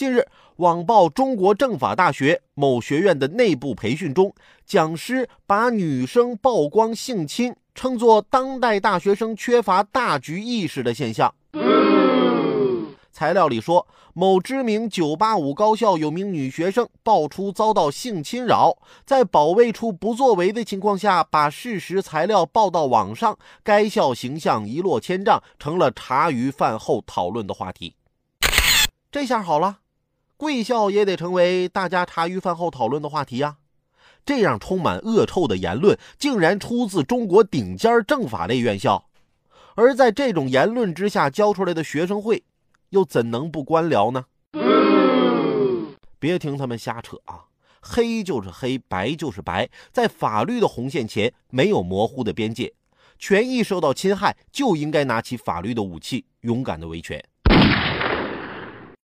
近日，网曝中国政法大学某学院的内部培训中，讲师把女生曝光性侵称作当代大学生缺乏大局意识的现象。材料里说，某知名985高校有名女学生爆出遭到性侵扰，在保卫处不作为的情况下，把事实材料报到网上，该校形象一落千丈，成了茶余饭后讨论的话题。这下好了，贵校也得成为大家茶余饭后讨论的话题呀！这样充满恶臭的言论，竟然出自中国顶尖政法类院校，而在这种言论之下教出来的学生会。又怎能不官僚呢？别听他们瞎扯啊！黑就是黑，白就是白，在法律的红线前没有模糊的边界。权益受到侵害，就应该拿起法律的武器，勇敢的维权。